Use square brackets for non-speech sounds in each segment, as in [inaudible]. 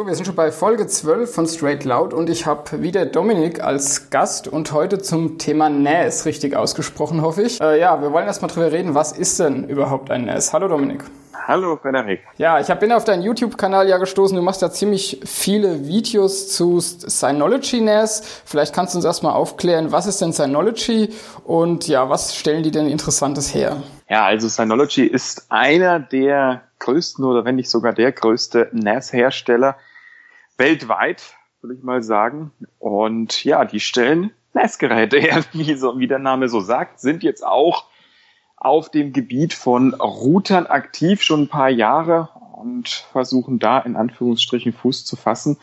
So, wir sind schon bei Folge 12 von Straight Loud und ich habe wieder Dominik als Gast und heute zum Thema NAS richtig ausgesprochen, hoffe ich. Äh, ja, wir wollen erstmal drüber reden, was ist denn überhaupt ein NAS? Hallo Dominik. Hallo Frederik. Ja, ich hab, bin auf deinen YouTube-Kanal ja gestoßen. Du machst da ziemlich viele Videos zu Synology NAS. Vielleicht kannst du uns erstmal aufklären, was ist denn Synology und ja, was stellen die denn Interessantes her? Ja, also Synology ist einer der größten oder wenn nicht sogar der größte NAS-Hersteller weltweit, würde ich mal sagen. Und ja, die stellen NAS-Geräte her, [laughs] wie, so, wie der Name so sagt, sind jetzt auch auf dem Gebiet von Routern aktiv schon ein paar Jahre und versuchen da in Anführungsstrichen Fuß zu fassen.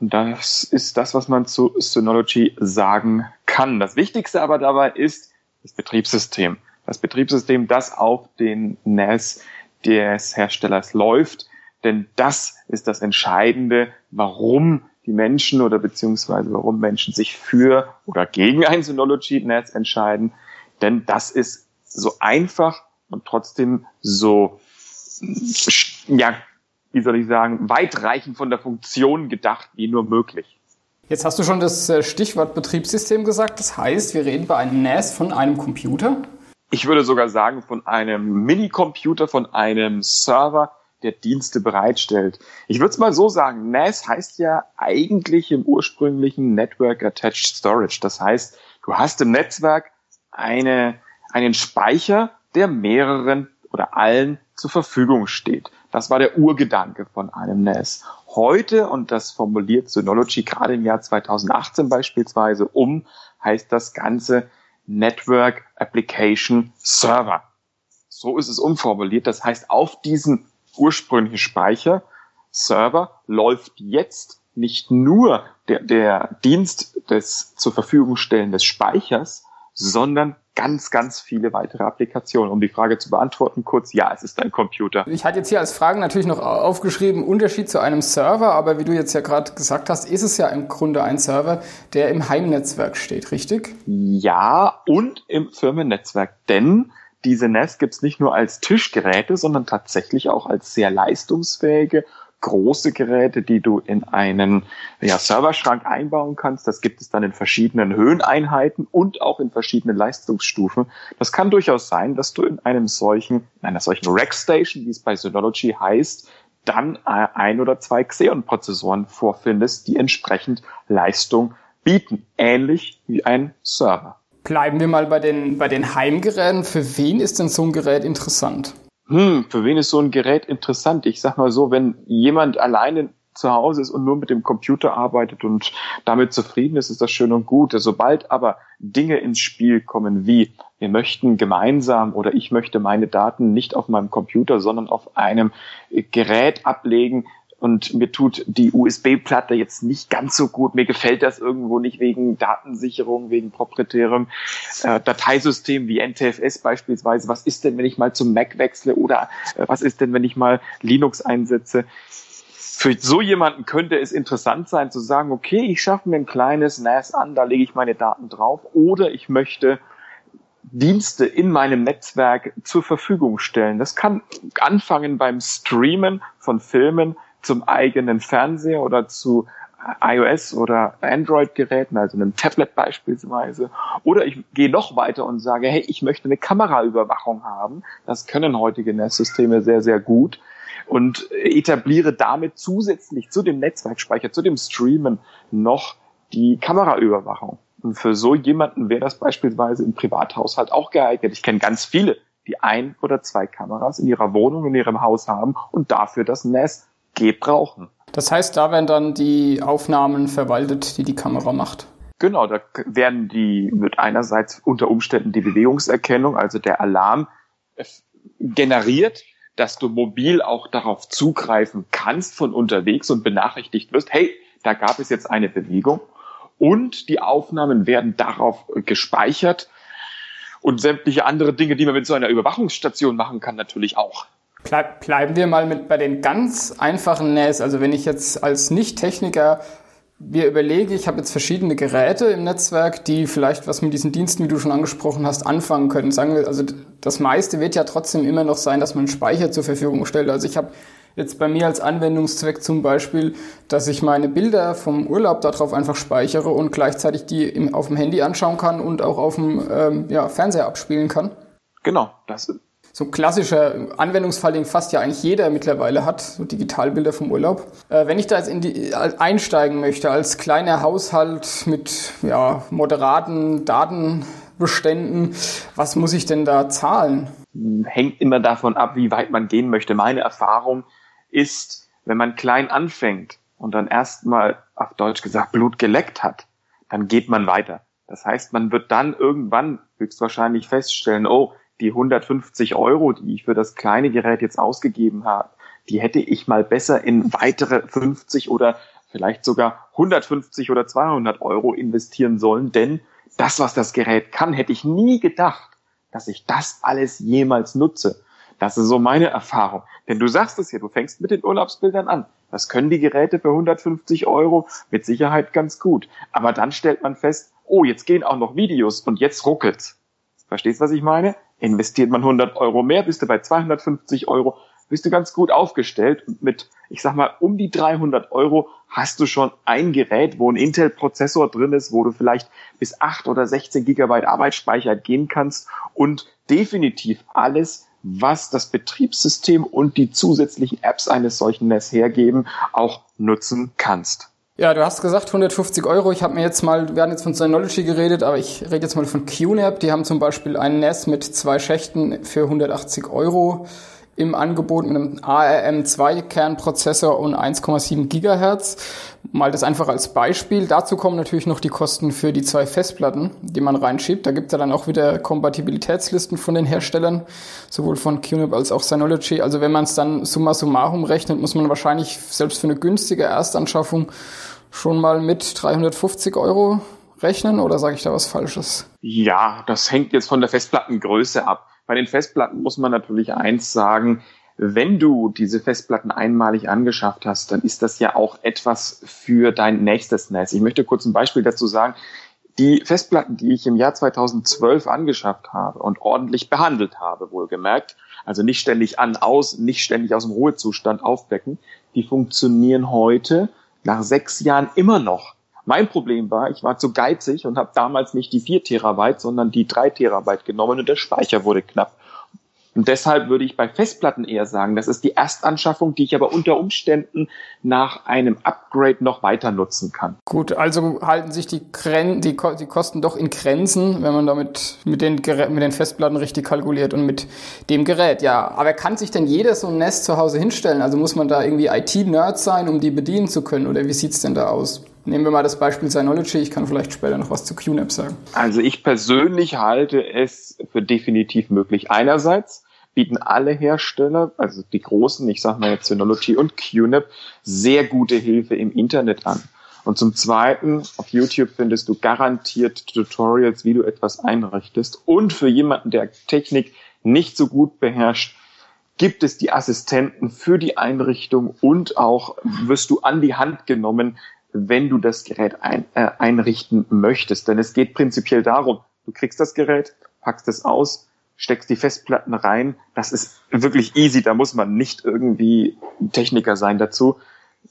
Und das ist das, was man zu Synology sagen kann. Das Wichtigste aber dabei ist das Betriebssystem. Das Betriebssystem, das auf den NAS des Herstellers läuft. Denn das ist das Entscheidende, warum die Menschen oder beziehungsweise warum Menschen sich für oder gegen ein Synology NAS entscheiden. Denn das ist so einfach und trotzdem so, ja, wie soll ich sagen, weitreichend von der Funktion gedacht wie nur möglich. Jetzt hast du schon das äh, Stichwort Betriebssystem gesagt. Das heißt, wir reden bei einem NAS von einem Computer? Ich würde sogar sagen, von einem Minicomputer, von einem Server, der Dienste bereitstellt. Ich würde es mal so sagen, NAS heißt ja eigentlich im ursprünglichen Network Attached Storage. Das heißt, du hast im Netzwerk eine einen Speicher, der mehreren oder allen zur Verfügung steht. Das war der Urgedanke von einem NAS. Heute, und das formuliert Synology gerade im Jahr 2018 beispielsweise um, heißt das Ganze Network Application Server. So ist es umformuliert. Das heißt, auf diesen ursprünglichen Speicher Server läuft jetzt nicht nur der, der Dienst des zur Verfügung stellen des Speichers, sondern ganz, ganz viele weitere Applikationen. Um die Frage zu beantworten, kurz, ja, es ist ein Computer. Ich hatte jetzt hier als Fragen natürlich noch aufgeschrieben, Unterschied zu einem Server, aber wie du jetzt ja gerade gesagt hast, ist es ja im Grunde ein Server, der im Heimnetzwerk steht, richtig? Ja, und im Firmennetzwerk, denn diese NAS gibt es nicht nur als Tischgeräte, sondern tatsächlich auch als sehr leistungsfähige große Geräte, die du in einen ja, Serverschrank einbauen kannst. Das gibt es dann in verschiedenen Höheneinheiten und auch in verschiedenen Leistungsstufen. Das kann durchaus sein, dass du in einem solchen, in einer solchen Rackstation, wie es bei Synology heißt, dann äh, ein oder zwei Xeon-Prozessoren vorfindest, die entsprechend Leistung bieten. Ähnlich wie ein Server. Bleiben wir mal bei den, bei den Heimgeräten. Für wen ist denn so ein Gerät interessant? hm, für wen ist so ein Gerät interessant? Ich sag mal so, wenn jemand alleine zu Hause ist und nur mit dem Computer arbeitet und damit zufrieden ist, ist das schön und gut. Sobald aber Dinge ins Spiel kommen wie wir möchten gemeinsam oder ich möchte meine Daten nicht auf meinem Computer, sondern auf einem Gerät ablegen, und mir tut die USB-Platte jetzt nicht ganz so gut. Mir gefällt das irgendwo nicht wegen Datensicherung, wegen proprietärem äh, Dateisystem wie NTFS beispielsweise. Was ist denn, wenn ich mal zum Mac wechsle oder äh, was ist denn, wenn ich mal Linux einsetze? Für so jemanden könnte es interessant sein zu sagen, okay, ich schaffe mir ein kleines NAS an, da lege ich meine Daten drauf oder ich möchte Dienste in meinem Netzwerk zur Verfügung stellen. Das kann anfangen beim Streamen von Filmen, zum eigenen Fernseher oder zu iOS oder Android-Geräten, also einem Tablet beispielsweise. Oder ich gehe noch weiter und sage, hey, ich möchte eine Kameraüberwachung haben. Das können heutige NAS-Systeme sehr, sehr gut. Und etabliere damit zusätzlich zu dem Netzwerkspeicher, zu dem Streamen noch die Kameraüberwachung. Und für so jemanden wäre das beispielsweise im Privathaushalt auch geeignet. Ich kenne ganz viele, die ein oder zwei Kameras in ihrer Wohnung, in ihrem Haus haben und dafür das NAS gebrauchen. Das heißt, da werden dann die Aufnahmen verwaltet, die die Kamera macht. Genau, da werden die mit einerseits unter Umständen die Bewegungserkennung, also der Alarm generiert, dass du mobil auch darauf zugreifen kannst von unterwegs und benachrichtigt wirst, hey, da gab es jetzt eine Bewegung und die Aufnahmen werden darauf gespeichert und sämtliche andere Dinge, die man mit so einer Überwachungsstation machen kann, natürlich auch. Bleib, bleiben wir mal mit bei den ganz einfachen NAS. Also wenn ich jetzt als Nicht-Techniker mir überlege, ich habe jetzt verschiedene Geräte im Netzwerk, die vielleicht was mit diesen Diensten, wie du schon angesprochen hast, anfangen können. Sagen wir, also das meiste wird ja trotzdem immer noch sein, dass man Speicher zur Verfügung stellt. Also ich habe jetzt bei mir als Anwendungszweck zum Beispiel, dass ich meine Bilder vom Urlaub darauf einfach speichere und gleichzeitig die auf dem Handy anschauen kann und auch auf dem ähm, ja, Fernseher abspielen kann. Genau, das so ein klassischer Anwendungsfall, den fast ja eigentlich jeder mittlerweile hat, so Digitalbilder vom Urlaub. Äh, wenn ich da jetzt in die, einsteigen möchte als kleiner Haushalt mit ja, moderaten Datenbeständen, was muss ich denn da zahlen? Hängt immer davon ab, wie weit man gehen möchte. Meine Erfahrung ist, wenn man klein anfängt und dann erstmal auf Deutsch gesagt Blut geleckt hat, dann geht man weiter. Das heißt, man wird dann irgendwann höchstwahrscheinlich feststellen, oh, die 150 Euro, die ich für das kleine Gerät jetzt ausgegeben habe, die hätte ich mal besser in weitere 50 oder vielleicht sogar 150 oder 200 Euro investieren sollen, denn das, was das Gerät kann, hätte ich nie gedacht, dass ich das alles jemals nutze. Das ist so meine Erfahrung. Denn du sagst es ja, du fängst mit den Urlaubsbildern an. Das können die Geräte für 150 Euro mit Sicherheit ganz gut. Aber dann stellt man fest, oh, jetzt gehen auch noch Videos und jetzt ruckelt's. Verstehst, was ich meine? Investiert man 100 Euro mehr, bist du bei 250 Euro, bist du ganz gut aufgestellt. Und mit, ich sag mal, um die 300 Euro hast du schon ein Gerät, wo ein Intel-Prozessor drin ist, wo du vielleicht bis 8 oder 16 Gigabyte Arbeitsspeicher gehen kannst und definitiv alles was das Betriebssystem und die zusätzlichen Apps eines solchen NES hergeben, auch nutzen kannst. Ja, du hast gesagt 150 Euro. Ich habe mir jetzt mal, wir haben jetzt von Synology geredet, aber ich rede jetzt mal von QNAP. Die haben zum Beispiel ein NES mit zwei Schächten für 180 Euro im Angebot mit einem ARM2-Kernprozessor und 1,7 Gigahertz. Mal das einfach als Beispiel. Dazu kommen natürlich noch die Kosten für die zwei Festplatten, die man reinschiebt. Da gibt es ja dann auch wieder Kompatibilitätslisten von den Herstellern, sowohl von QNAP als auch Synology. Also wenn man es dann summa summarum rechnet, muss man wahrscheinlich selbst für eine günstige Erstanschaffung schon mal mit 350 Euro rechnen oder sage ich da was Falsches? Ja, das hängt jetzt von der Festplattengröße ab. Bei den Festplatten muss man natürlich eins sagen, wenn du diese Festplatten einmalig angeschafft hast, dann ist das ja auch etwas für dein nächstes NAS. Ich möchte kurz ein Beispiel dazu sagen. Die Festplatten, die ich im Jahr 2012 angeschafft habe und ordentlich behandelt habe, wohlgemerkt, also nicht ständig an, aus, nicht ständig aus dem Ruhezustand aufwecken, die funktionieren heute nach sechs Jahren immer noch. Mein Problem war, ich war zu geizig und habe damals nicht die vier Terabyte, sondern die drei Terabyte genommen und der Speicher wurde knapp. Und deshalb würde ich bei Festplatten eher sagen, das ist die Erstanschaffung, die ich aber unter Umständen nach einem Upgrade noch weiter nutzen kann. Gut, also halten sich die, Gren die, die Kosten doch in Grenzen, wenn man damit mit den, mit den Festplatten richtig kalkuliert und mit dem Gerät. Ja, aber kann sich denn jeder so ein Nest zu Hause hinstellen? Also muss man da irgendwie IT-Nerd sein, um die bedienen zu können? Oder wie sieht's denn da aus? Nehmen wir mal das Beispiel Synology. Ich kann vielleicht später noch was zu QNAP sagen. Also ich persönlich halte es für definitiv möglich. Einerseits bieten alle Hersteller, also die großen, ich sage mal jetzt Synology und QNAP, sehr gute Hilfe im Internet an. Und zum Zweiten, auf YouTube findest du garantiert Tutorials, wie du etwas einrichtest. Und für jemanden, der Technik nicht so gut beherrscht, gibt es die Assistenten für die Einrichtung und auch wirst du an die Hand genommen, wenn du das Gerät ein, äh, einrichten möchtest. Denn es geht prinzipiell darum, du kriegst das Gerät, packst es aus, steckst die Festplatten rein. Das ist wirklich easy, da muss man nicht irgendwie Techniker sein dazu.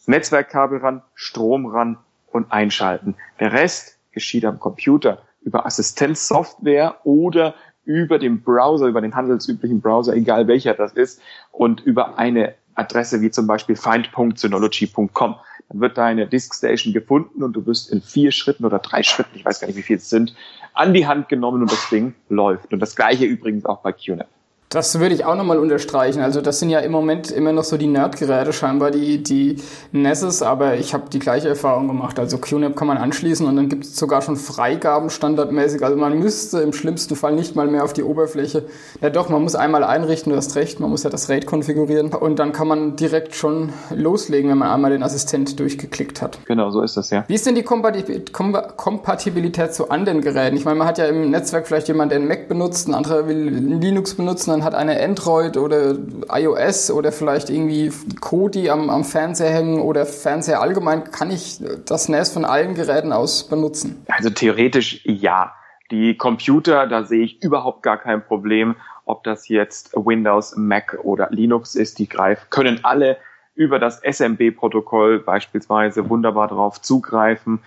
Netzwerkkabel ran, Strom ran und einschalten. Der Rest geschieht am Computer über Assistenzsoftware oder über den Browser, über den handelsüblichen Browser, egal welcher das ist, und über eine Adresse wie zum Beispiel find.synology.com. Dann wird deine Diskstation gefunden und du wirst in vier Schritten oder drei Schritten, ich weiß gar nicht, wie viel es sind, an die Hand genommen und das Ding läuft. Und das gleiche übrigens auch bei QNAP. Das würde ich auch nochmal unterstreichen. Also das sind ja im Moment immer noch so die Nerdgeräte scheinbar, die, die Nesses, aber ich habe die gleiche Erfahrung gemacht. Also QNAP kann man anschließen und dann gibt es sogar schon Freigaben standardmäßig. Also man müsste im schlimmsten Fall nicht mal mehr auf die Oberfläche. Ja doch, man muss einmal einrichten, du hast recht, man muss ja das RAID konfigurieren und dann kann man direkt schon loslegen, wenn man einmal den Assistent durchgeklickt hat. Genau, so ist das ja. Wie ist denn die Kompatibilität zu anderen Geräten? Ich meine, man hat ja im Netzwerk vielleicht jemanden, der einen Mac benutzt, ein anderer will Linux benutzen, man hat eine Android oder iOS oder vielleicht irgendwie Kodi am, am Fernseher hängen oder Fernseher allgemein, kann ich das NAS von allen Geräten aus benutzen? Also theoretisch ja. Die Computer, da sehe ich überhaupt gar kein Problem, ob das jetzt Windows, Mac oder Linux ist, die greifen, können alle über das SMB-Protokoll beispielsweise wunderbar darauf zugreifen.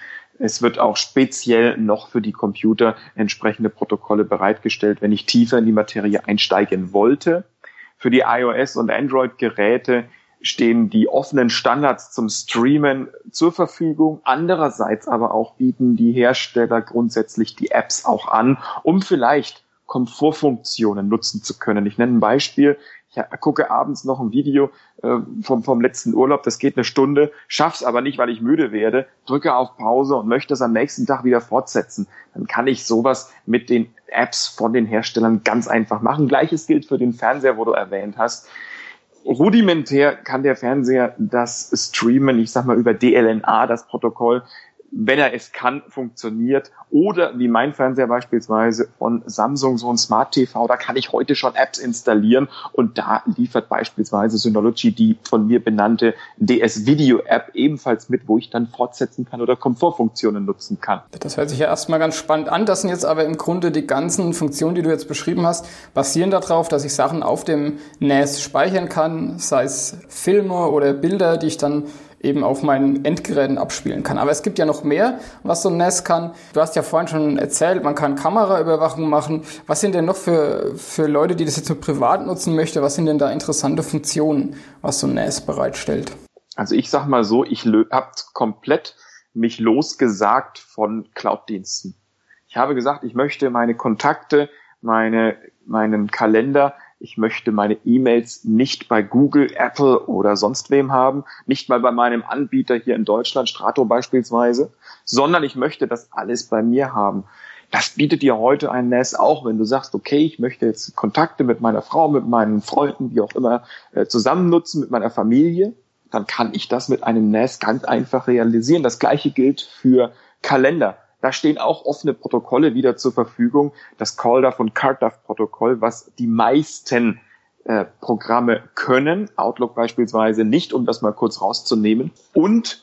Es wird auch speziell noch für die Computer entsprechende Protokolle bereitgestellt, wenn ich tiefer in die Materie einsteigen wollte. Für die iOS- und Android-Geräte stehen die offenen Standards zum Streamen zur Verfügung. Andererseits aber auch bieten die Hersteller grundsätzlich die Apps auch an, um vielleicht Komfortfunktionen nutzen zu können. Ich nenne ein Beispiel. Ich gucke abends noch ein Video vom, vom letzten Urlaub, das geht eine Stunde, schaff's aber nicht, weil ich müde werde, drücke auf Pause und möchte es am nächsten Tag wieder fortsetzen. Dann kann ich sowas mit den Apps von den Herstellern ganz einfach machen. Gleiches gilt für den Fernseher, wo du erwähnt hast. Rudimentär kann der Fernseher das streamen, ich sag mal über DLNA, das Protokoll, wenn er es kann, funktioniert. Oder wie mein Fernseher beispielsweise von Samsung, so ein Smart TV, da kann ich heute schon Apps installieren und da liefert beispielsweise Synology die von mir benannte DS Video App ebenfalls mit, wo ich dann fortsetzen kann oder Komfortfunktionen nutzen kann. Das hört sich ja erstmal ganz spannend an. Das sind jetzt aber im Grunde die ganzen Funktionen, die du jetzt beschrieben hast, basieren darauf, dass ich Sachen auf dem NAS speichern kann, sei es Filme oder Bilder, die ich dann eben auf meinen Endgeräten abspielen kann. Aber es gibt ja noch mehr, was so ein NAS kann. Du hast ja vorhin schon erzählt, man kann Kameraüberwachung machen. Was sind denn noch für, für Leute, die das jetzt nur privat nutzen möchte, was sind denn da interessante Funktionen, was so ein NAS bereitstellt? Also ich sag mal so, ich habe komplett mich losgesagt von Cloud-Diensten. Ich habe gesagt, ich möchte meine Kontakte, meine, meinen Kalender ich möchte meine E-Mails nicht bei Google, Apple oder sonst wem haben, nicht mal bei meinem Anbieter hier in Deutschland, Strato beispielsweise, sondern ich möchte das alles bei mir haben. Das bietet dir heute ein NAS auch, wenn du sagst, okay, ich möchte jetzt Kontakte mit meiner Frau, mit meinen Freunden, wie auch immer, äh, zusammen nutzen, mit meiner Familie, dann kann ich das mit einem NAS ganz einfach realisieren. Das gleiche gilt für Kalender. Da stehen auch offene Protokolle wieder zur Verfügung. Das CallDAV und CardDAV-Protokoll, was die meisten äh, Programme können, Outlook beispielsweise nicht, um das mal kurz rauszunehmen. Und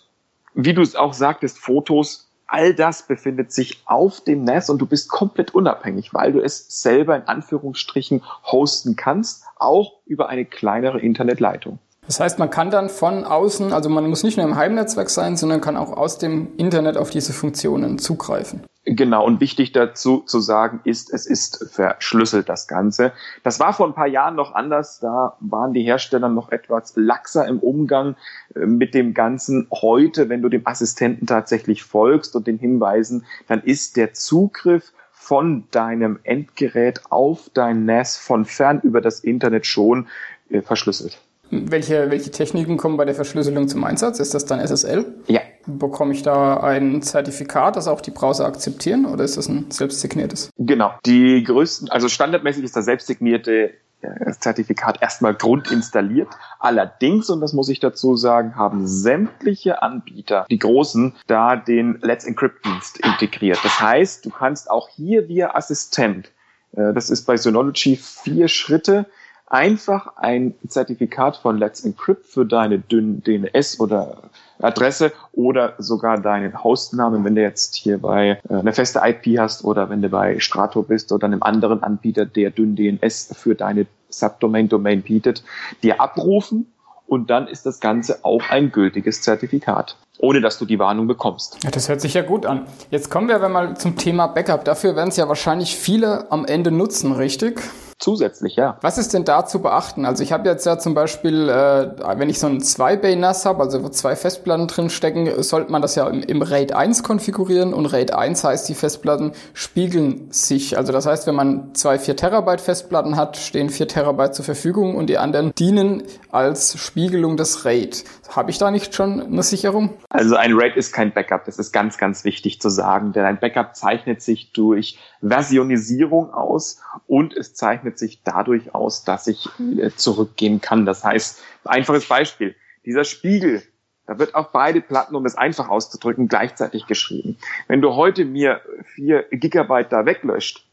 wie du es auch sagtest, Fotos, all das befindet sich auf dem NAS und du bist komplett unabhängig, weil du es selber in Anführungsstrichen hosten kannst, auch über eine kleinere Internetleitung. Das heißt, man kann dann von außen, also man muss nicht nur im Heimnetzwerk sein, sondern kann auch aus dem Internet auf diese Funktionen zugreifen. Genau, und wichtig dazu zu sagen ist, es ist verschlüsselt, das Ganze. Das war vor ein paar Jahren noch anders, da waren die Hersteller noch etwas laxer im Umgang äh, mit dem Ganzen. Heute, wenn du dem Assistenten tatsächlich folgst und den Hinweisen, dann ist der Zugriff von deinem Endgerät auf dein NAS von fern über das Internet schon äh, verschlüsselt. Welche, welche Techniken kommen bei der Verschlüsselung zum Einsatz? Ist das dann SSL? Ja. Bekomme ich da ein Zertifikat, das auch die Browser akzeptieren oder ist das ein selbstsigniertes? Genau. Die größten, also standardmäßig ist das selbstsignierte äh, Zertifikat erstmal grundinstalliert. Allerdings, und das muss ich dazu sagen, haben sämtliche Anbieter, die großen, da den Let's Encrypt Dienst integriert. Das heißt, du kannst auch hier via Assistent, äh, das ist bei Synology vier Schritte, einfach ein Zertifikat von Let's Encrypt für deine DNS oder Adresse oder sogar deinen Hostnamen, wenn du jetzt hier bei äh, eine feste IP hast oder wenn du bei Strato bist oder einem anderen Anbieter, der dünn DNS für deine Subdomain-Domain bietet, dir abrufen und dann ist das Ganze auch ein gültiges Zertifikat ohne dass du die Warnung bekommst. Ja, das hört sich ja gut an. Jetzt kommen wir aber mal zum Thema Backup. Dafür werden es ja wahrscheinlich viele am Ende nutzen, richtig? Zusätzlich, ja. Was ist denn da zu beachten? Also ich habe jetzt ja zum Beispiel, äh, wenn ich so ein 2-Bay-NAS habe, also wo zwei Festplatten drin stecken, sollte man das ja im, im RAID 1 konfigurieren und RAID 1 heißt, die Festplatten spiegeln sich. Also das heißt, wenn man zwei 4 Terabyte Festplatten hat, stehen 4 Terabyte zur Verfügung und die anderen dienen als Spiegelung des RAID. Habe ich da nicht schon eine Sicherung? Also ein RAID ist kein Backup, das ist ganz, ganz wichtig zu sagen, denn ein Backup zeichnet sich durch Versionisierung aus und es zeichnet sich dadurch aus, dass ich äh, zurückgehen kann. Das heißt, einfaches Beispiel, dieser Spiegel, da wird auf beide Platten, um es einfach auszudrücken, gleichzeitig geschrieben. Wenn du heute mir vier Gigabyte da weglöscht,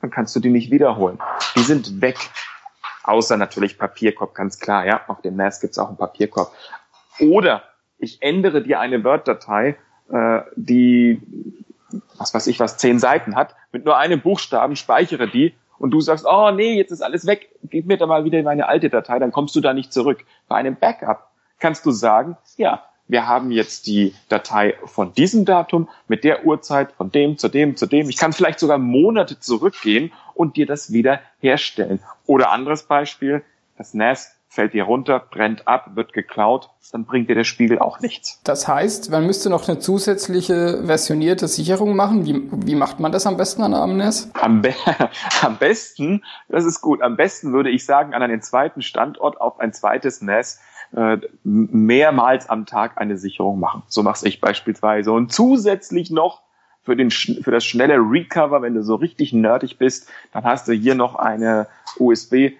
dann kannst du die nicht wiederholen. Die sind weg. Außer natürlich Papierkorb, ganz klar, ja. Auf dem NAS gibt's auch einen Papierkorb. Oder ich ändere dir eine Word-Datei, äh, die, was weiß ich was, zehn Seiten hat, mit nur einem Buchstaben, speichere die und du sagst, oh nee, jetzt ist alles weg, gib mir da mal wieder meine alte Datei, dann kommst du da nicht zurück. Bei einem Backup kannst du sagen, ja, wir haben jetzt die Datei von diesem Datum mit der Uhrzeit von dem zu dem zu dem. Ich kann vielleicht sogar Monate zurückgehen und dir das wieder herstellen. Oder anderes Beispiel, das NAS fällt dir runter, brennt ab, wird geklaut, dann bringt dir der Spiegel auch nichts. Das heißt, man müsste noch eine zusätzliche versionierte Sicherung machen. Wie, wie macht man das am besten an einem NAS? Am, be [laughs] am besten, das ist gut, am besten würde ich sagen, an einen zweiten Standort auf ein zweites NAS äh, mehrmals am Tag eine Sicherung machen. So mache ich beispielsweise. Und zusätzlich noch für, den, für das schnelle Recover, wenn du so richtig nerdig bist, dann hast du hier noch eine USB,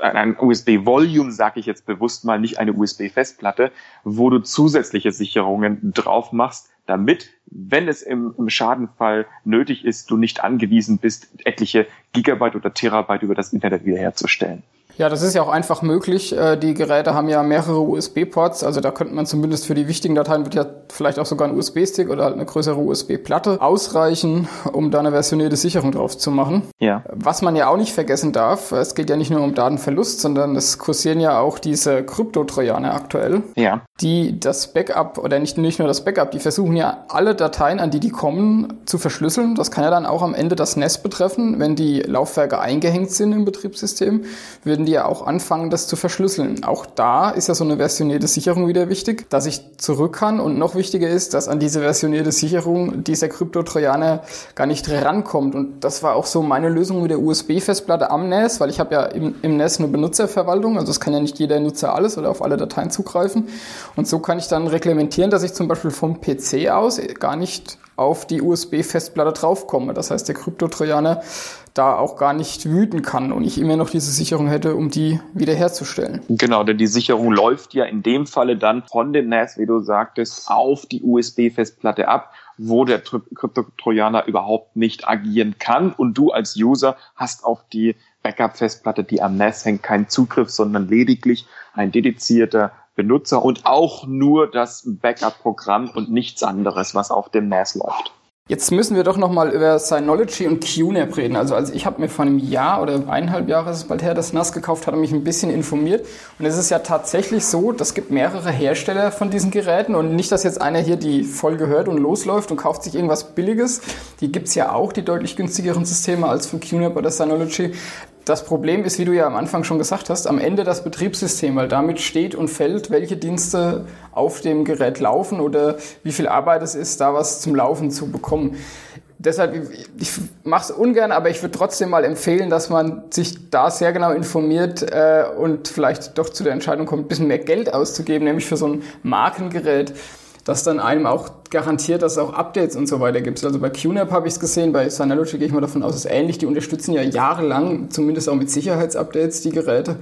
ein USB-Volume, sage ich jetzt bewusst mal, nicht eine USB-Festplatte, wo du zusätzliche Sicherungen drauf machst, damit, wenn es im, im Schadenfall nötig ist, du nicht angewiesen bist, etliche Gigabyte oder Terabyte über das Internet wiederherzustellen. Ja, das ist ja auch einfach möglich. Äh, die Geräte haben ja mehrere USB-Ports, also da könnte man zumindest für die wichtigen Dateien wird ja vielleicht auch sogar ein USB-Stick oder halt eine größere USB-Platte ausreichen, um da eine versionierte Sicherung drauf zu machen. Ja. Was man ja auch nicht vergessen darf, es geht ja nicht nur um Datenverlust, sondern es kursieren ja auch diese Kryptotrojaner aktuell. Ja. Die das Backup oder nicht, nicht nur das Backup, die versuchen ja alle Dateien, an die die kommen, zu verschlüsseln. Das kann ja dann auch am Ende das NES betreffen, wenn die Laufwerke eingehängt sind im Betriebssystem, würden die ja auch anfangen, das zu verschlüsseln. Auch da ist ja so eine versionierte Sicherung wieder wichtig, dass ich zurück kann. Und noch wichtiger ist, dass an diese versionierte Sicherung dieser Krypto-Trojaner gar nicht rankommt. Und das war auch so meine Lösung mit der USB-Festplatte am NAS, weil ich habe ja im, im NAS eine Benutzerverwaltung, also es kann ja nicht jeder Nutzer alles oder auf alle Dateien zugreifen. Und so kann ich dann reglementieren, dass ich zum Beispiel vom PC aus gar nicht auf die USB-Festplatte draufkomme. Das heißt, der Krypto-Trojaner da auch gar nicht wüten kann und ich immer noch diese Sicherung hätte, um die wiederherzustellen. Genau, denn die Sicherung läuft ja in dem Falle dann von dem NAS, wie du sagtest, auf die USB-Festplatte ab, wo der Kryptotrojaner überhaupt nicht agieren kann und du als User hast auf die Backup-Festplatte, die am NAS hängt, keinen Zugriff, sondern lediglich ein dedizierter Benutzer und auch nur das Backup-Programm und nichts anderes, was auf dem NAS läuft. Jetzt müssen wir doch nochmal über Synology und QNAP reden. Also, also ich habe mir vor einem Jahr oder eineinhalb Jahre ist es bald her das NAS gekauft, hatte mich ein bisschen informiert. Und es ist ja tatsächlich so, das gibt mehrere Hersteller von diesen Geräten und nicht, dass jetzt einer hier die Folge hört und losläuft und kauft sich irgendwas Billiges. Die gibt's ja auch, die deutlich günstigeren Systeme als von QNAP oder Synology. Das Problem ist, wie du ja am Anfang schon gesagt hast, am Ende das Betriebssystem, weil damit steht und fällt, welche Dienste auf dem Gerät laufen oder wie viel Arbeit es ist, da was zum Laufen zu bekommen. Deshalb, ich mache es ungern, aber ich würde trotzdem mal empfehlen, dass man sich da sehr genau informiert äh, und vielleicht doch zu der Entscheidung kommt, ein bisschen mehr Geld auszugeben, nämlich für so ein Markengerät das dann einem auch garantiert, dass es auch Updates und so weiter gibt. Also bei QNAP habe ich es gesehen, bei Synology gehe ich mal davon aus, es ist ähnlich. Die unterstützen ja jahrelang, zumindest auch mit Sicherheitsupdates, die Geräte.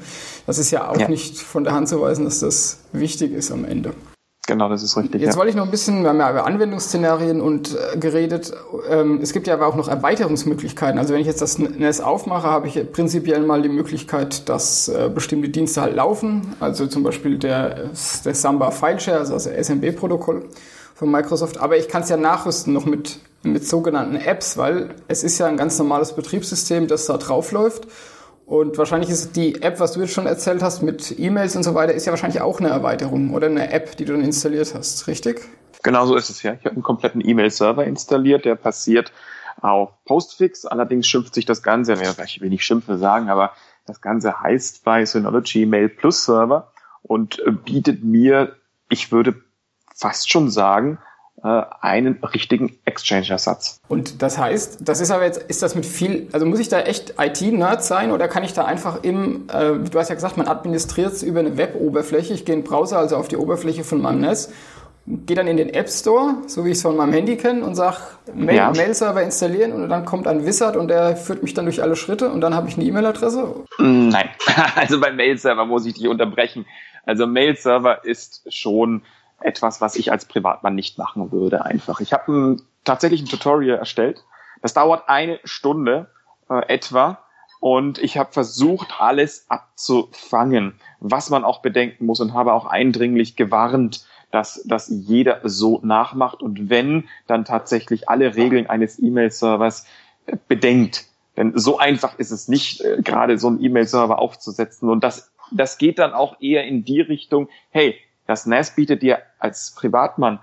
Das ist ja auch ja. nicht von der Hand zu weisen, dass das wichtig ist am Ende. Genau, das ist richtig. Jetzt ja. wollte ich noch ein bisschen, wir haben ja über Anwendungsszenarien und äh, geredet. Ähm, es gibt ja aber auch noch Erweiterungsmöglichkeiten. Also wenn ich jetzt das NES aufmache, habe ich prinzipiell mal die Möglichkeit, dass äh, bestimmte Dienste halt laufen. Also zum Beispiel der, der Samba File Share, also das SMB-Protokoll von Microsoft. Aber ich kann es ja nachrüsten noch mit, mit sogenannten Apps, weil es ist ja ein ganz normales Betriebssystem, das da drauf läuft. Und wahrscheinlich ist die App, was du jetzt schon erzählt hast, mit E-Mails und so weiter, ist ja wahrscheinlich auch eine Erweiterung oder eine App, die du dann installiert hast, richtig? Genau so ist es ja. Ich habe einen kompletten E-Mail-Server installiert, der passiert auf Postfix. Allerdings schimpft sich das Ganze, ich will nicht Schimpfe sagen, aber das Ganze heißt bei Synology Mail Plus Server und bietet mir, ich würde fast schon sagen, einen richtigen Exchange-Ersatz. Und das heißt, das ist aber jetzt, ist das mit viel, also muss ich da echt IT-Nerd sein oder kann ich da einfach im, äh, du hast ja gesagt, man administriert es über eine Web-Oberfläche, ich gehe in den Browser, also auf die Oberfläche von meinem NES, gehe dann in den App Store, so wie ich es von meinem Handy kenne und sage, Mail, ja. Mail-Server installieren und dann kommt ein Wizard und der führt mich dann durch alle Schritte und dann habe ich eine E-Mail-Adresse? Nein, [laughs] also beim Mail-Server muss ich dich unterbrechen. Also Mail-Server ist schon etwas, was ich als Privatmann nicht machen würde einfach. Ich habe ein, tatsächlich ein Tutorial erstellt. Das dauert eine Stunde äh, etwa und ich habe versucht, alles abzufangen, was man auch bedenken muss und habe auch eindringlich gewarnt, dass dass jeder so nachmacht und wenn, dann tatsächlich alle Regeln eines E-Mail-Servers äh, bedenkt. Denn so einfach ist es nicht, äh, gerade so einen E-Mail-Server aufzusetzen. Und das, das geht dann auch eher in die Richtung, hey, Das NAS bietet dir als Privatmann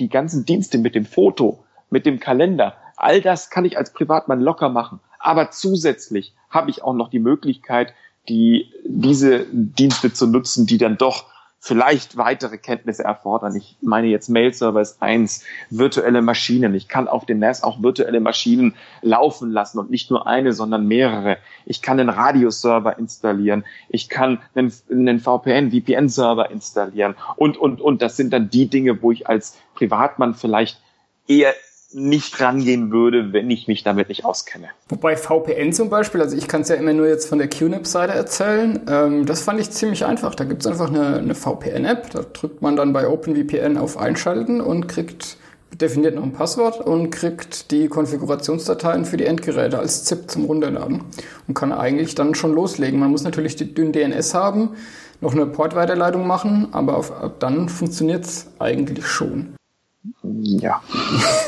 die ganzen Dienste mit dem Foto, mit dem Kalender. All das kann ich als Privatmann locker machen. Aber zusätzlich habe ich auch noch die Möglichkeit, die, diese Dienste zu nutzen, die dann doch vielleicht weitere Kenntnisse erfordern. Ich meine jetzt Mail-Server ist eins, virtuelle Maschinen. Ich kann auf dem NAS auch virtuelle Maschinen laufen lassen und nicht nur eine, sondern mehrere. Ich kann einen Radioserver installieren. Ich kann einen, einen VPN, VPN-Server installieren. Und, und, und das sind dann die Dinge, wo ich als Privatmann vielleicht eher nicht rangehen würde, wenn ich mich damit nicht auskenne. Wobei VPN zum Beispiel, also ich kann es ja immer nur jetzt von der QNAP-Seite erzählen, ähm, das fand ich ziemlich einfach. Da gibt es einfach eine, eine VPN-App, da drückt man dann bei OpenVPN auf Einschalten und kriegt, definiert noch ein Passwort und kriegt die Konfigurationsdateien für die Endgeräte als ZIP zum Runterladen und kann eigentlich dann schon loslegen. Man muss natürlich die dünn DNS haben, noch eine Portweiterleitung machen, aber auf, ab dann funktioniert es eigentlich schon. Ja.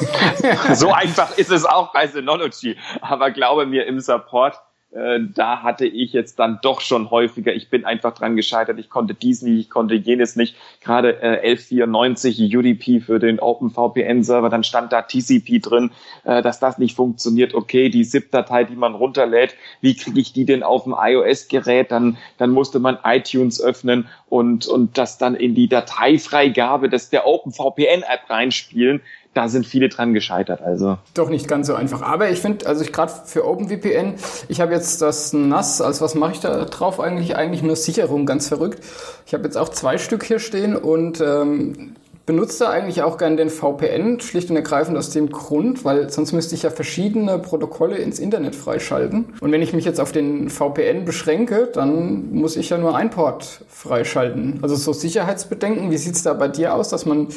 [laughs] so einfach ist es auch bei Synology. Aber glaube mir, im Support äh, da hatte ich jetzt dann doch schon häufiger, ich bin einfach dran gescheitert, ich konnte dies nicht, ich konnte jenes nicht. Gerade äh, 1194 UDP für den OpenVPN-Server, dann stand da TCP drin, äh, dass das nicht funktioniert. Okay, die ZIP-Datei, die man runterlädt, wie kriege ich die denn auf dem iOS-Gerät? Dann, dann musste man iTunes öffnen und, und das dann in die Dateifreigabe des der OpenVPN-App reinspielen da sind viele dran gescheitert. Also doch nicht ganz so einfach. Aber ich finde, also ich gerade für OpenVPN, ich habe jetzt das NAS, also was mache ich da drauf eigentlich? Eigentlich nur Sicherung, ganz verrückt. Ich habe jetzt auch zwei Stück hier stehen und ähm, benutze eigentlich auch gern den VPN, schlicht und ergreifend aus dem Grund, weil sonst müsste ich ja verschiedene Protokolle ins Internet freischalten. Und wenn ich mich jetzt auf den VPN beschränke, dann muss ich ja nur ein Port freischalten. Also so Sicherheitsbedenken, wie sieht's da bei dir aus, dass man,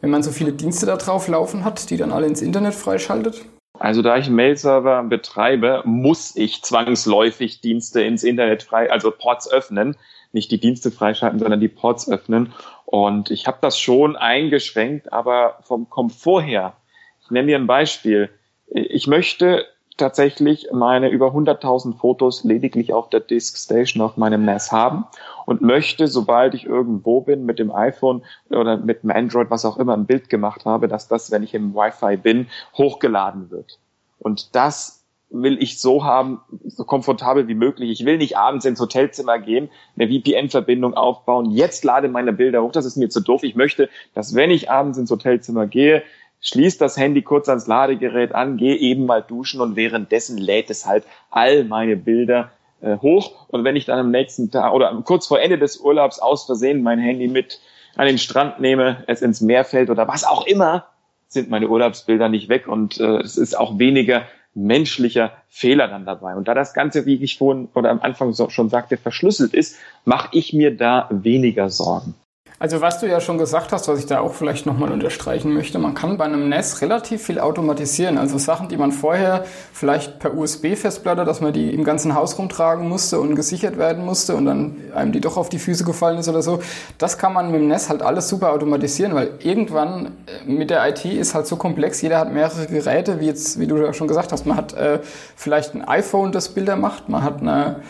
wenn man so viele Dienste da drauf laufen hat, die dann alle ins Internet freischaltet? Also da ich einen Mail-Server betreibe, muss ich zwangsläufig Dienste ins Internet frei, also Ports öffnen. Nicht die Dienste freischalten, sondern die Ports öffnen. Und ich habe das schon eingeschränkt, aber vom Komfort her, ich nenne dir ein Beispiel. Ich möchte tatsächlich meine über 100.000 Fotos lediglich auf der Disk Station auf meinem NAS haben und möchte, sobald ich irgendwo bin mit dem iPhone oder mit dem Android, was auch immer, ein Bild gemacht habe, dass das, wenn ich im Wi-Fi bin, hochgeladen wird. Und das will ich so haben, so komfortabel wie möglich. Ich will nicht abends ins Hotelzimmer gehen, eine VPN-Verbindung aufbauen, jetzt lade meine Bilder hoch, das ist mir zu doof. Ich möchte, dass wenn ich abends ins Hotelzimmer gehe, schließ das Handy kurz ans Ladegerät an, gehe eben mal duschen und währenddessen lädt es halt all meine Bilder äh, hoch. Und wenn ich dann am nächsten Tag oder kurz vor Ende des Urlaubs aus Versehen mein Handy mit an den Strand nehme, es ins Meer fällt oder was auch immer, sind meine Urlaubsbilder nicht weg und äh, es ist auch weniger menschlicher Fehler dann dabei. Und da das Ganze, wie ich vorhin oder am Anfang so schon sagte, verschlüsselt ist, mache ich mir da weniger Sorgen. Also was du ja schon gesagt hast, was ich da auch vielleicht nochmal unterstreichen möchte, man kann bei einem NES relativ viel automatisieren. Also Sachen, die man vorher vielleicht per USB-Festplatte, dass man die im ganzen Haus rumtragen musste und gesichert werden musste und dann einem die doch auf die Füße gefallen ist oder so, das kann man mit dem NES halt alles super automatisieren, weil irgendwann äh, mit der IT ist halt so komplex, jeder hat mehrere Geräte, wie jetzt, wie du ja schon gesagt hast, man hat äh, vielleicht ein iPhone, das Bilder macht, man hat eine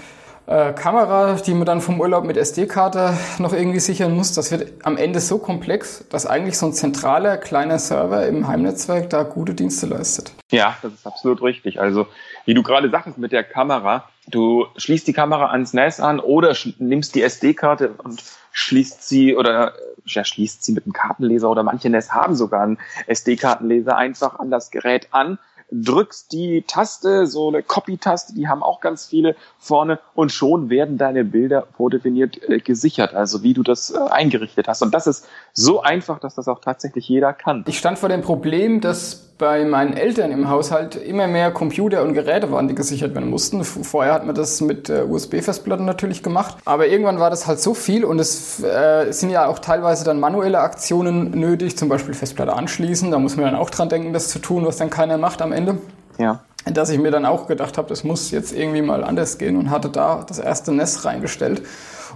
äh, Kamera, die man dann vom Urlaub mit SD-Karte noch irgendwie sichern muss, das wird am Ende so komplex, dass eigentlich so ein zentraler kleiner Server im Heimnetzwerk da gute Dienste leistet. Ja, das ist absolut richtig. Also wie du gerade sagtest mit der Kamera, du schließt die Kamera ans NAS an oder nimmst die SD-Karte und schließt sie oder ja, schließt sie mit einem Kartenleser oder manche NAS haben sogar einen SD-Kartenleser einfach an das Gerät an drückst die Taste, so eine Copy-Taste, die haben auch ganz viele vorne und schon werden deine Bilder vordefiniert äh, gesichert, also wie du das äh, eingerichtet hast. Und das ist so einfach, dass das auch tatsächlich jeder kann. Ich stand vor dem Problem, dass bei meinen Eltern im Haushalt immer mehr Computer und Geräte waren, die gesichert werden mussten. Vorher hat man das mit äh, USB-Festplatten natürlich gemacht. Aber irgendwann war das halt so viel und es äh, sind ja auch teilweise dann manuelle Aktionen nötig, zum Beispiel Festplatte anschließen. Da muss man dann auch dran denken, das zu tun, was dann keiner macht am Ende. Ja. Dass ich mir dann auch gedacht habe, das muss jetzt irgendwie mal anders gehen und hatte da das erste Nest reingestellt.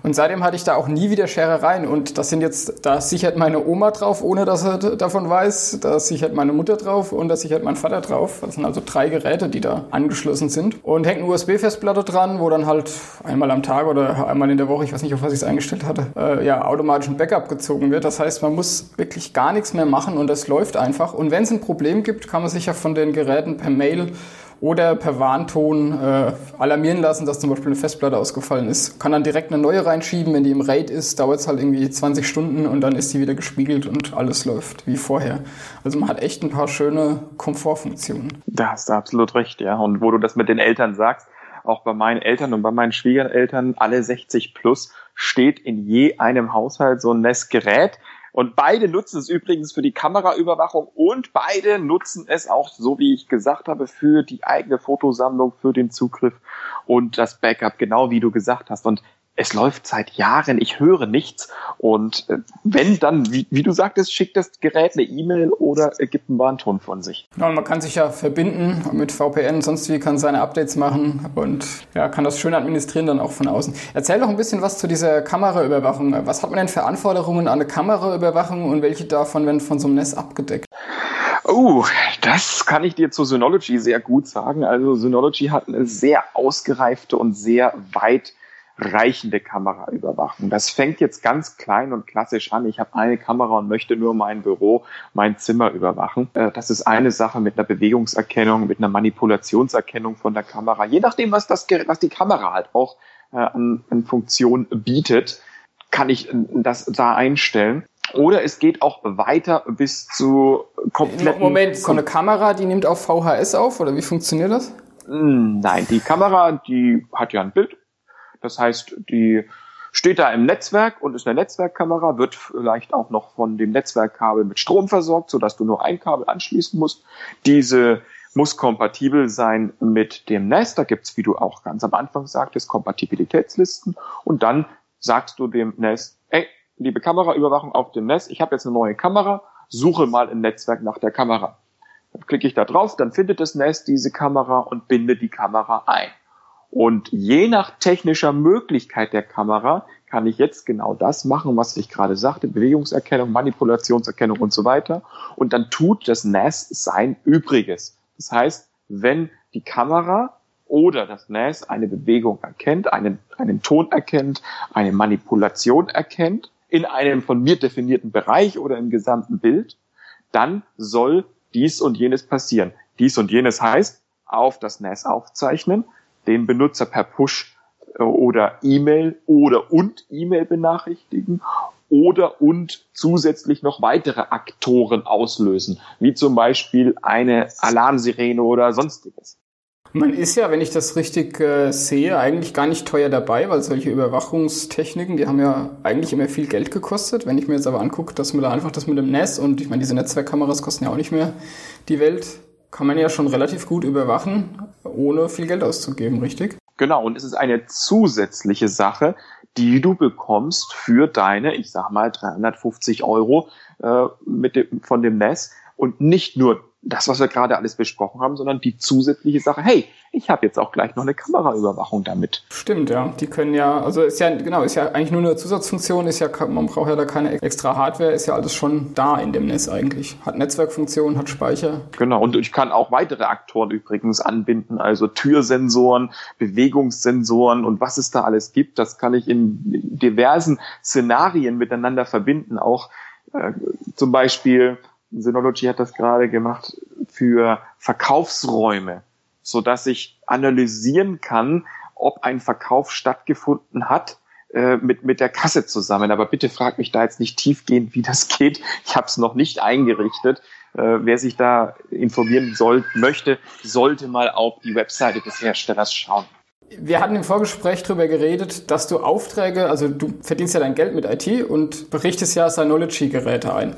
Und seitdem hatte ich da auch nie wieder Scherereien. Und das sind jetzt, da sichert meine Oma drauf, ohne dass er davon weiß. Da sichert meine Mutter drauf und da sichert mein Vater drauf. Das sind also drei Geräte, die da angeschlossen sind. Und hängt eine USB-Festplatte dran, wo dann halt einmal am Tag oder einmal in der Woche, ich weiß nicht, auf was ich es eingestellt hatte, äh, ja, automatisch ein Backup gezogen wird. Das heißt, man muss wirklich gar nichts mehr machen und das läuft einfach. Und wenn es ein Problem gibt, kann man sich ja von den Geräten per Mail oder per Warnton äh, alarmieren lassen, dass zum Beispiel eine Festplatte ausgefallen ist. Kann dann direkt eine neue reinschieben, wenn die im RAID ist, dauert es halt irgendwie 20 Stunden und dann ist die wieder gespiegelt und alles läuft wie vorher. Also man hat echt ein paar schöne Komfortfunktionen. Da hast du absolut recht, ja. Und wo du das mit den Eltern sagst, auch bei meinen Eltern und bei meinen Schwiegereltern, alle 60 plus, steht in je einem Haushalt so ein NES-Gerät. Und beide nutzen es übrigens für die Kameraüberwachung und beide nutzen es auch, so wie ich gesagt habe, für die eigene Fotosammlung, für den Zugriff und das Backup, genau wie du gesagt hast. Und es läuft seit Jahren, ich höre nichts. Und äh, wenn dann, wie, wie, du sagtest, schickt das Gerät eine E-Mail oder gibt einen Warnton von sich. Ja, man kann sich ja verbinden mit VPN, sonst wie kann seine Updates machen und ja, kann das schön administrieren dann auch von außen. Erzähl doch ein bisschen was zu dieser Kameraüberwachung. Was hat man denn für Anforderungen an eine Kameraüberwachung und welche davon werden von so einem Netz abgedeckt? Oh, das kann ich dir zu Synology sehr gut sagen. Also Synology hat eine sehr ausgereifte und sehr weit reichende Kameraüberwachung. Das fängt jetzt ganz klein und klassisch an. Ich habe eine Kamera und möchte nur mein Büro, mein Zimmer überwachen. Äh, das ist eine Sache mit einer Bewegungserkennung, mit einer Manipulationserkennung von der Kamera. Je nachdem, was, das, was die Kamera halt auch äh, an, an Funktion bietet, kann ich das da einstellen. Oder es geht auch weiter bis zu kompletten... Moment, so eine Kamera, die nimmt auf VHS auf oder wie funktioniert das? Nein, die Kamera, die hat ja ein Bild das heißt, die steht da im Netzwerk und ist eine Netzwerkkamera, wird vielleicht auch noch von dem Netzwerkkabel mit Strom versorgt, sodass du nur ein Kabel anschließen musst. Diese muss kompatibel sein mit dem NAS. Da gibt's, wie du auch ganz am Anfang sagtest, Kompatibilitätslisten. Und dann sagst du dem NAS, ey, liebe Kameraüberwachung auf dem NAS, ich habe jetzt eine neue Kamera, suche mal im Netzwerk nach der Kamera. Dann klicke ich da drauf, dann findet das NAS diese Kamera und binde die Kamera ein. Und je nach technischer Möglichkeit der Kamera kann ich jetzt genau das machen, was ich gerade sagte, Bewegungserkennung, Manipulationserkennung und so weiter. Und dann tut das NAS sein Übriges. Das heißt, wenn die Kamera oder das NAS eine Bewegung erkennt, einen, einen Ton erkennt, eine Manipulation erkennt, in einem von mir definierten Bereich oder im gesamten Bild, dann soll dies und jenes passieren. Dies und jenes heißt, auf das NAS aufzeichnen, den Benutzer per Push äh, oder E-Mail oder und E-Mail benachrichtigen oder und zusätzlich noch weitere Aktoren auslösen, wie zum Beispiel eine Alarmsirene oder sonstiges. Man ist ja, wenn ich das richtig äh, sehe, eigentlich gar nicht teuer dabei, weil solche Überwachungstechniken, die haben ja eigentlich immer viel Geld gekostet. Wenn ich mir jetzt aber angucke, dass man da einfach das mit dem NES und ich meine, diese Netzwerkkameras kosten ja auch nicht mehr die Welt, kann man ja schon relativ gut überwachen, ohne viel Geld auszugeben, richtig? Genau, und es ist eine zusätzliche Sache, die du bekommst für deine, ich sag mal, 350 Euro äh, mit dem, von dem NES und nicht nur das, was wir gerade alles besprochen haben, sondern die zusätzliche Sache, hey, ich habe jetzt auch gleich noch eine Kameraüberwachung damit. Stimmt, ja. Die können ja, also ist ja, genau, ist ja eigentlich nur eine Zusatzfunktion, ist ja, man braucht ja da keine extra Hardware, ist ja alles schon da in dem Netz eigentlich. Hat Netzwerkfunktion, hat Speicher. Genau, und ich kann auch weitere Aktoren übrigens anbinden, also Türsensoren, Bewegungssensoren und was es da alles gibt, das kann ich in diversen Szenarien miteinander verbinden, auch äh, zum Beispiel Synology hat das gerade gemacht für Verkaufsräume, so dass ich analysieren kann, ob ein Verkauf stattgefunden hat äh, mit mit der Kasse zusammen. Aber bitte frag mich da jetzt nicht tiefgehend, wie das [laughs] geht. Ich habe es noch nicht eingerichtet. Äh, wer sich da informieren soll, möchte, sollte mal auf die Webseite des Herstellers schauen. Wir hatten im Vorgespräch darüber geredet, dass du Aufträge, also du verdienst ja dein Geld mit IT und berichtest ja Synology-Geräte ein.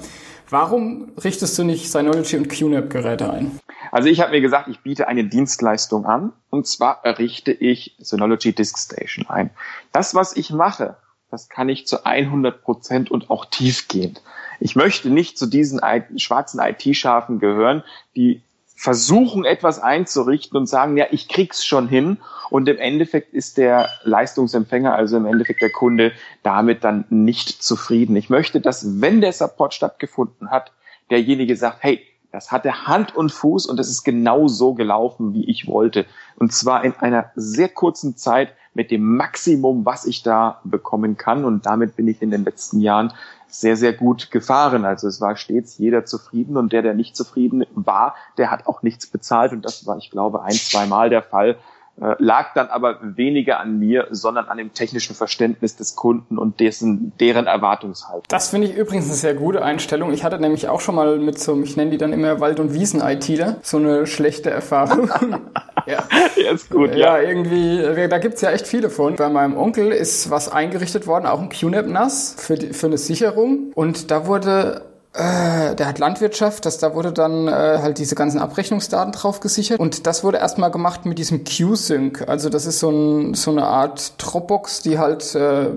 Warum richtest du nicht Synology und QNAP-Geräte ein? Also ich habe mir gesagt, ich biete eine Dienstleistung an und zwar richte ich Synology Disk Station ein. Das, was ich mache, das kann ich zu 100 Prozent und auch tiefgehend. Ich möchte nicht zu diesen schwarzen IT-Schafen gehören, die versuchen, etwas einzurichten und sagen, ja, ich krieg's schon hin. Und im Endeffekt ist der Leistungsempfänger, also im Endeffekt der Kunde, damit dann nicht zufrieden. Ich möchte, dass, wenn der Support stattgefunden hat, derjenige sagt, hey, das hatte Hand und Fuß und es ist genau so gelaufen, wie ich wollte. Und zwar in einer sehr kurzen Zeit mit dem Maximum, was ich da bekommen kann. Und damit bin ich in den letzten Jahren sehr, sehr gut gefahren. Also es war stets jeder zufrieden und der, der nicht zufrieden war, der hat auch nichts bezahlt. Und das war, ich glaube, ein, zwei Mal der Fall. Äh, lag dann aber weniger an mir, sondern an dem technischen Verständnis des Kunden und dessen, deren Erwartungshaltung. Das finde ich übrigens eine sehr gute Einstellung. Ich hatte nämlich auch schon mal mit so, ich nenne die dann immer Wald- und Wiesen-ITler, so eine schlechte Erfahrung. [laughs] ja. ja, ist gut, ja. Ja, irgendwie, da gibt's ja echt viele von. Bei meinem Onkel ist was eingerichtet worden, auch ein QNAP-NAS für, die, für eine Sicherung. Und da wurde äh, der hat Landwirtschaft, das, da wurde dann äh, halt diese ganzen Abrechnungsdaten drauf gesichert und das wurde erstmal gemacht mit diesem QSync. Also das ist so, ein, so eine Art Dropbox, die halt äh,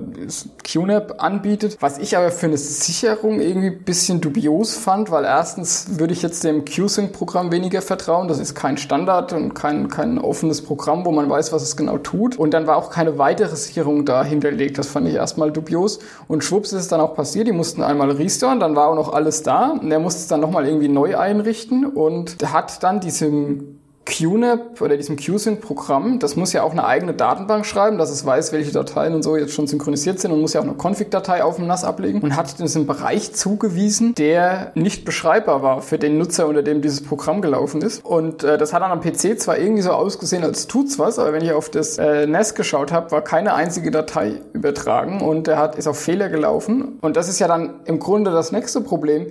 QNAP anbietet. Was ich aber für eine Sicherung irgendwie bisschen dubios fand, weil erstens würde ich jetzt dem QSync-Programm weniger vertrauen. Das ist kein Standard und kein, kein offenes Programm, wo man weiß, was es genau tut. Und dann war auch keine weitere Sicherung da hinterlegt. Das fand ich erstmal dubios. Und schwupps ist es dann auch passiert. Die mussten einmal restoren, dann war auch noch alles alles da. Und er musste es dann nochmal irgendwie neu einrichten und hat dann diesem QNAP oder diesem QSync-Programm, das muss ja auch eine eigene Datenbank schreiben, dass es weiß, welche Dateien und so jetzt schon synchronisiert sind und muss ja auch eine Config-Datei auf dem NAS ablegen und hat einen Bereich zugewiesen, der nicht beschreibbar war für den Nutzer, unter dem dieses Programm gelaufen ist. Und äh, das hat dann am PC zwar irgendwie so ausgesehen, als tut's was, aber wenn ich auf das äh, NAS geschaut habe, war keine einzige Datei übertragen und er hat ist auf Fehler gelaufen. Und das ist ja dann im Grunde das nächste Problem.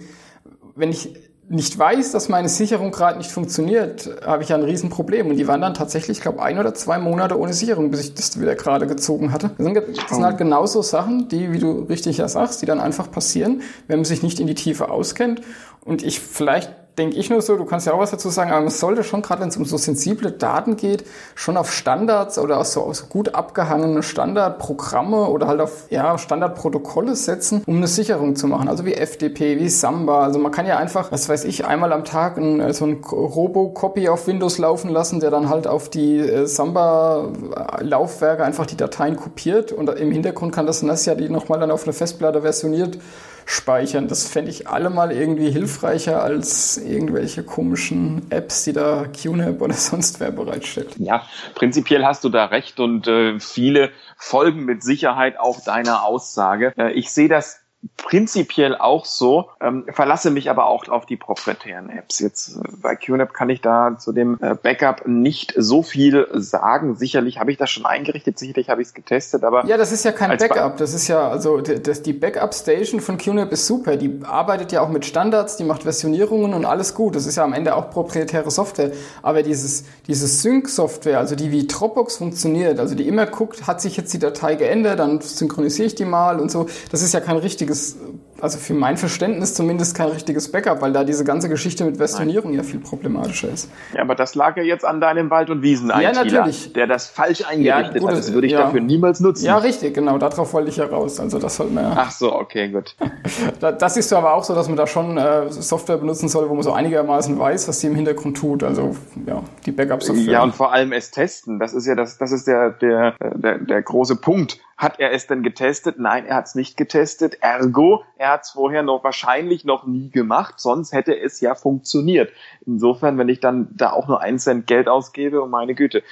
Wenn ich nicht weiß, dass meine Sicherung gerade nicht funktioniert, habe ich ja ein Riesenproblem. Und die waren dann tatsächlich, ich glaube, ein oder zwei Monate ohne Sicherung, bis ich das wieder gerade gezogen hatte. Das sind, das sind halt genauso Sachen, die, wie du richtig ja sagst, die dann einfach passieren, wenn man sich nicht in die Tiefe auskennt. Und ich vielleicht denke ich nur so, du kannst ja auch was dazu sagen, aber man sollte schon, gerade wenn es um so sensible Daten geht, schon auf Standards oder auf so, auf so gut abgehangene Standardprogramme oder halt auf ja, Standardprotokolle setzen, um eine Sicherung zu machen. Also wie FDP, wie Samba. Also man kann ja einfach, was weiß ich, einmal am Tag ein, äh, so ein Robo-Copy auf Windows laufen lassen, der dann halt auf die äh, Samba-Laufwerke einfach die Dateien kopiert und im Hintergrund kann das NAS ja die nochmal dann auf eine Festplatte versioniert speichern. Das fände ich allemal irgendwie hilfreicher als irgendwelche komischen Apps, die da QNAP oder [laughs] sonst wer bereitstellt. Ja, prinzipiell hast du da recht und äh, viele folgen mit Sicherheit auch deiner Aussage. Äh, ich sehe das prinzipiell auch so, ähm, verlasse mich aber auch auf die proprietären Apps. Jetzt äh, bei QNAP kann ich da zu dem äh, Backup nicht so viel sagen. Sicherlich habe ich das schon eingerichtet, sicherlich habe ich es getestet, aber... Ja, das ist ja kein Backup, das ist ja, also das, die Backup-Station von QNAP ist super, die arbeitet ja auch mit Standards, die macht Versionierungen und alles gut. Das ist ja am Ende auch proprietäre Software, aber dieses, diese Sync-Software, also die wie Dropbox funktioniert, also die immer guckt, hat sich jetzt die Datei geändert, dann synchronisiere ich die mal und so, das ist ja kein richtiges richtiges, also für mein Verständnis zumindest kein richtiges Backup, weil da diese ganze Geschichte mit Versionierung ja viel problematischer ist. Ja, aber das lag ja jetzt an deinem Wald- und wiesen ja, natürlich. der das falsch eingerichtet ja, gut, hat. Das würde ich ja. dafür niemals nutzen. Ja, richtig, genau. Darauf wollte ich ja raus. Also das sollte man ja. Ach so, okay, gut. [laughs] das ist aber auch so, dass man da schon äh, Software benutzen soll, wo man so einigermaßen weiß, was die im Hintergrund tut. Also ja, die Backup-Software. Ja, und vor allem es testen. Das ist ja das, das ist der, der, der, der große Punkt hat er es denn getestet? Nein, er hat es nicht getestet. Ergo, er hat es vorher noch wahrscheinlich noch nie gemacht, sonst hätte es ja funktioniert. Insofern, wenn ich dann da auch nur einen Cent Geld ausgebe, oh meine Güte,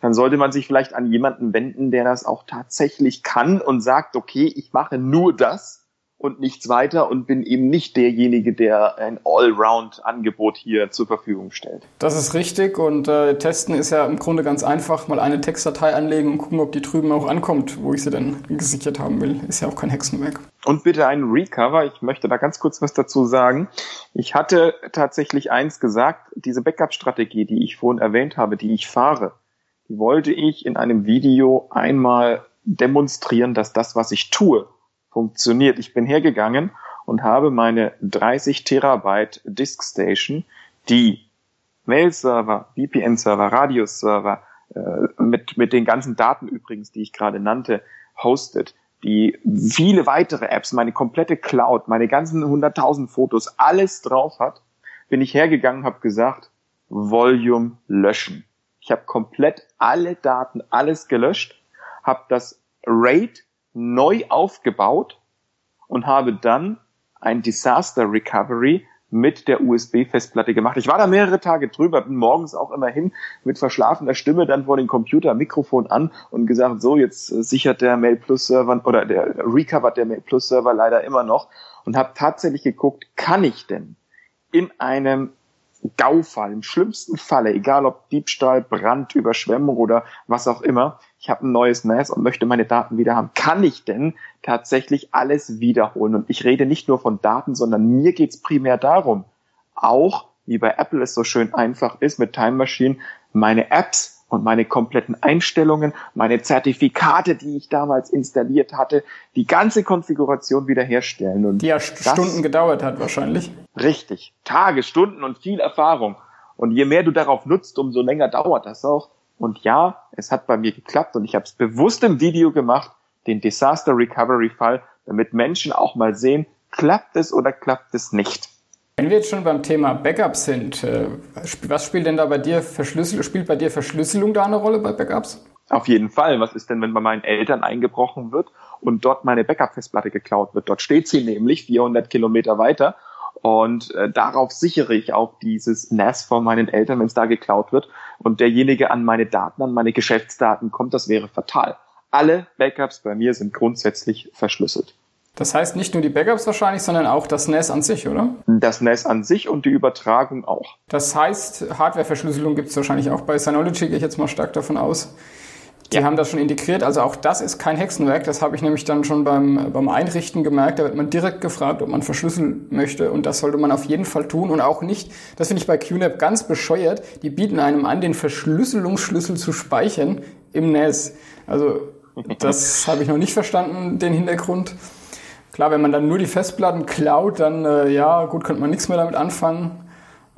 dann sollte man sich vielleicht an jemanden wenden, der das auch tatsächlich kann und sagt, okay, ich mache nur das und nichts weiter und bin eben nicht derjenige, der ein Allround-Angebot hier zur Verfügung stellt. Das ist richtig und äh, testen ist ja im Grunde ganz einfach. Mal eine Textdatei anlegen und gucken, ob die drüben auch ankommt, wo ich sie denn gesichert haben will. Ist ja auch kein Hexenwerk. Und bitte einen Recover. Ich möchte da ganz kurz was dazu sagen. Ich hatte tatsächlich eins gesagt, diese Backup-Strategie, die ich vorhin erwähnt habe, die ich fahre, die wollte ich in einem Video einmal demonstrieren, dass das, was ich tue, funktioniert. Ich bin hergegangen und habe meine 30 Terabyte Disk Station, die Mail-Server, VPN-Server, Radius-Server, äh, mit, mit den ganzen Daten übrigens, die ich gerade nannte, hostet, die viele weitere Apps, meine komplette Cloud, meine ganzen 100.000 Fotos, alles drauf hat, bin ich hergegangen, habe gesagt, Volume löschen. Ich habe komplett alle Daten, alles gelöscht, habe das RAID neu aufgebaut und habe dann ein Disaster Recovery mit der USB-Festplatte gemacht. Ich war da mehrere Tage drüber, bin morgens auch immer hin mit verschlafener Stimme dann vor den Computer, Mikrofon an und gesagt, so, jetzt sichert der Mail Plus Server oder der recovert der Mail Plus Server leider immer noch und habe tatsächlich geguckt, kann ich denn in einem GAU-Fall, im schlimmsten Falle, egal ob Diebstahl, Brand, Überschwemmung oder was auch immer, ich habe ein neues NAS und möchte meine Daten wieder haben. Kann ich denn tatsächlich alles wiederholen? Und ich rede nicht nur von Daten, sondern mir geht's primär darum, auch wie bei Apple es so schön einfach ist mit Time Machine, meine Apps und meine kompletten Einstellungen, meine Zertifikate, die ich damals installiert hatte, die ganze Konfiguration wiederherstellen. Und die ja Stunden gedauert hat wahrscheinlich. Richtig. Tage, Stunden und viel Erfahrung. Und je mehr du darauf nutzt, umso länger dauert das auch. Und ja, es hat bei mir geklappt und ich habe es bewusst im Video gemacht, den Disaster Recovery Fall, damit Menschen auch mal sehen, klappt es oder klappt es nicht. Wenn wir jetzt schon beim Thema Backups sind, äh, was spielt denn da bei dir Verschlüsselung, spielt bei dir Verschlüsselung da eine Rolle bei Backups? Auf jeden Fall. Was ist denn, wenn bei meinen Eltern eingebrochen wird und dort meine Backup-Festplatte geklaut wird? Dort steht sie nämlich 400 Kilometer weiter und äh, darauf sichere ich auch dieses NAS von meinen Eltern, wenn es da geklaut wird und derjenige an meine Daten, an meine Geschäftsdaten kommt, das wäre fatal. Alle Backups bei mir sind grundsätzlich verschlüsselt. Das heißt nicht nur die Backups wahrscheinlich, sondern auch das NAS an sich, oder? Das NAS an sich und die Übertragung auch. Das heißt, Hardware-Verschlüsselung gibt es wahrscheinlich auch bei Synology, gehe ich jetzt mal stark davon aus. Die ja. haben das schon integriert, also auch das ist kein Hexenwerk. Das habe ich nämlich dann schon beim, beim Einrichten gemerkt. Da wird man direkt gefragt, ob man verschlüsseln möchte und das sollte man auf jeden Fall tun und auch nicht, das finde ich bei QNAP ganz bescheuert, die bieten einem an, den Verschlüsselungsschlüssel zu speichern im NAS. Also das [laughs] habe ich noch nicht verstanden, den Hintergrund. Klar, wenn man dann nur die Festplatten klaut, dann äh, ja, gut, könnte man nichts mehr damit anfangen.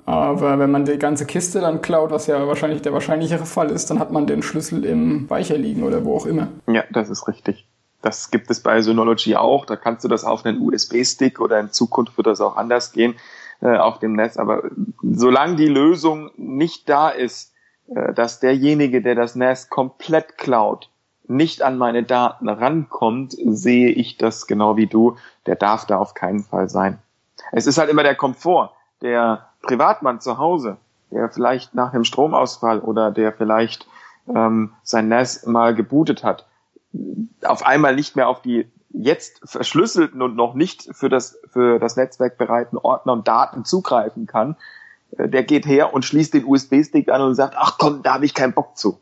Aber wenn man die ganze Kiste dann klaut, was ja wahrscheinlich der wahrscheinlichere Fall ist, dann hat man den Schlüssel im Speicher liegen oder wo auch immer. Ja, das ist richtig. Das gibt es bei Synology auch. Da kannst du das auf einen USB-Stick oder in Zukunft wird das auch anders gehen äh, auf dem Netz. Aber solange die Lösung nicht da ist, äh, dass derjenige, der das NAS komplett klaut, nicht an meine Daten rankommt, sehe ich das genau wie du. Der darf da auf keinen Fall sein. Es ist halt immer der Komfort. Der Privatmann zu Hause, der vielleicht nach einem Stromausfall oder der vielleicht ähm, sein NAS mal gebootet hat, auf einmal nicht mehr auf die jetzt verschlüsselten und noch nicht für das, für das Netzwerk bereiten Ordner und Daten zugreifen kann, äh, der geht her und schließt den USB-Stick an und sagt, ach komm, da habe ich keinen Bock zu.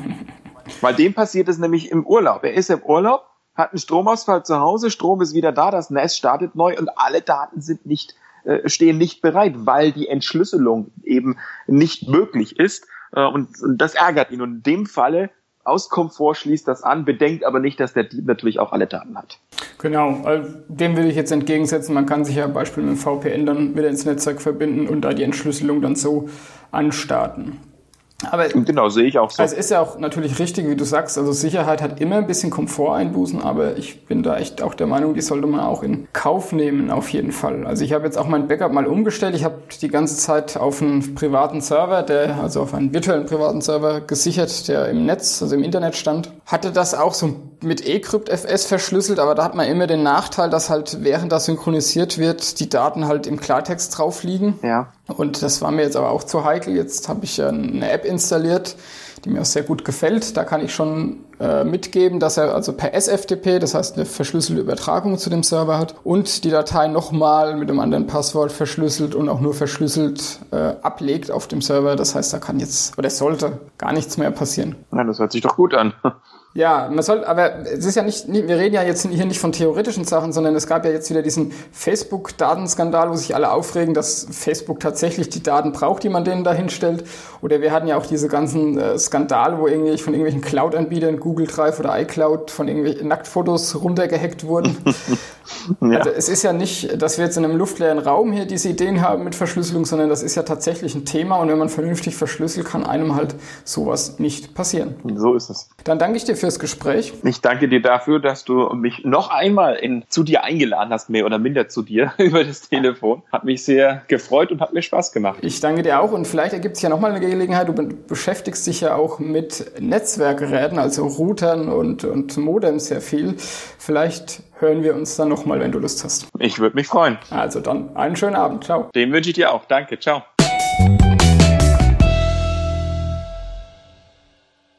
[laughs] Weil dem passiert es nämlich im Urlaub. Er ist im Urlaub, hat einen Stromausfall zu Hause, Strom ist wieder da, das NAS startet neu und alle Daten sind nicht, äh, stehen nicht bereit, weil die Entschlüsselung eben nicht möglich ist. Äh, und, und das ärgert ihn. Und in dem Falle aus Komfort schließt das an, bedenkt aber nicht, dass der Dieb natürlich auch alle Daten hat. Genau, dem will ich jetzt entgegensetzen. Man kann sich ja beispielsweise mit VPN dann wieder ins Netzwerk verbinden und da die Entschlüsselung dann so anstarten. Aber genau, sehe ich auch so. Also ist ja auch natürlich richtig, wie du sagst. Also Sicherheit hat immer ein bisschen Komforteinbußen, aber ich bin da echt auch der Meinung, die sollte man auch in Kauf nehmen, auf jeden Fall. Also ich habe jetzt auch mein Backup mal umgestellt. Ich habe die ganze Zeit auf einen privaten Server, der, also auf einen virtuellen privaten Server gesichert, der im Netz, also im Internet stand. Hatte das auch so mit eCryptFS verschlüsselt, aber da hat man immer den Nachteil, dass halt während das synchronisiert wird, die Daten halt im Klartext drauf liegen. Ja. Und das war mir jetzt aber auch zu heikel. Jetzt habe ich eine App installiert, die mir auch sehr gut gefällt. Da kann ich schon äh, mitgeben, dass er also per SFTP, das heißt eine verschlüsselte Übertragung zu dem Server hat und die Datei nochmal mit einem anderen Passwort verschlüsselt und auch nur verschlüsselt äh, ablegt auf dem Server. Das heißt, da kann jetzt oder sollte gar nichts mehr passieren. Ja, das hört sich doch gut an. [laughs] Ja, man soll, aber es ist ja nicht, wir reden ja jetzt hier nicht von theoretischen Sachen, sondern es gab ja jetzt wieder diesen Facebook-Datenskandal, wo sich alle aufregen, dass Facebook tatsächlich die Daten braucht, die man denen da hinstellt. Oder wir hatten ja auch diese ganzen äh, Skandale, wo irgendwie von irgendwelchen Cloud-Anbietern, Google Drive oder iCloud, von irgendwelchen Nacktfotos runtergehackt wurden. [laughs] ja. Also es ist ja nicht, dass wir jetzt in einem luftleeren Raum hier diese Ideen haben mit Verschlüsselung, sondern das ist ja tatsächlich ein Thema und wenn man vernünftig verschlüsselt, kann einem halt sowas nicht passieren. So ist es. Dann danke ich dir für fürs Gespräch. Ich danke dir dafür, dass du mich noch einmal in, zu dir eingeladen hast, mehr oder minder zu dir [laughs] über das Telefon. Hat mich sehr gefreut und hat mir Spaß gemacht. Ich danke dir auch und vielleicht ergibt sich ja nochmal eine Gelegenheit. Du beschäftigst dich ja auch mit Netzwerkgeräten, also Routern und, und Modems sehr viel. Vielleicht hören wir uns dann nochmal, wenn du Lust hast. Ich würde mich freuen. Also dann einen schönen Abend. Ciao. Den wünsche ich dir auch. Danke. Ciao.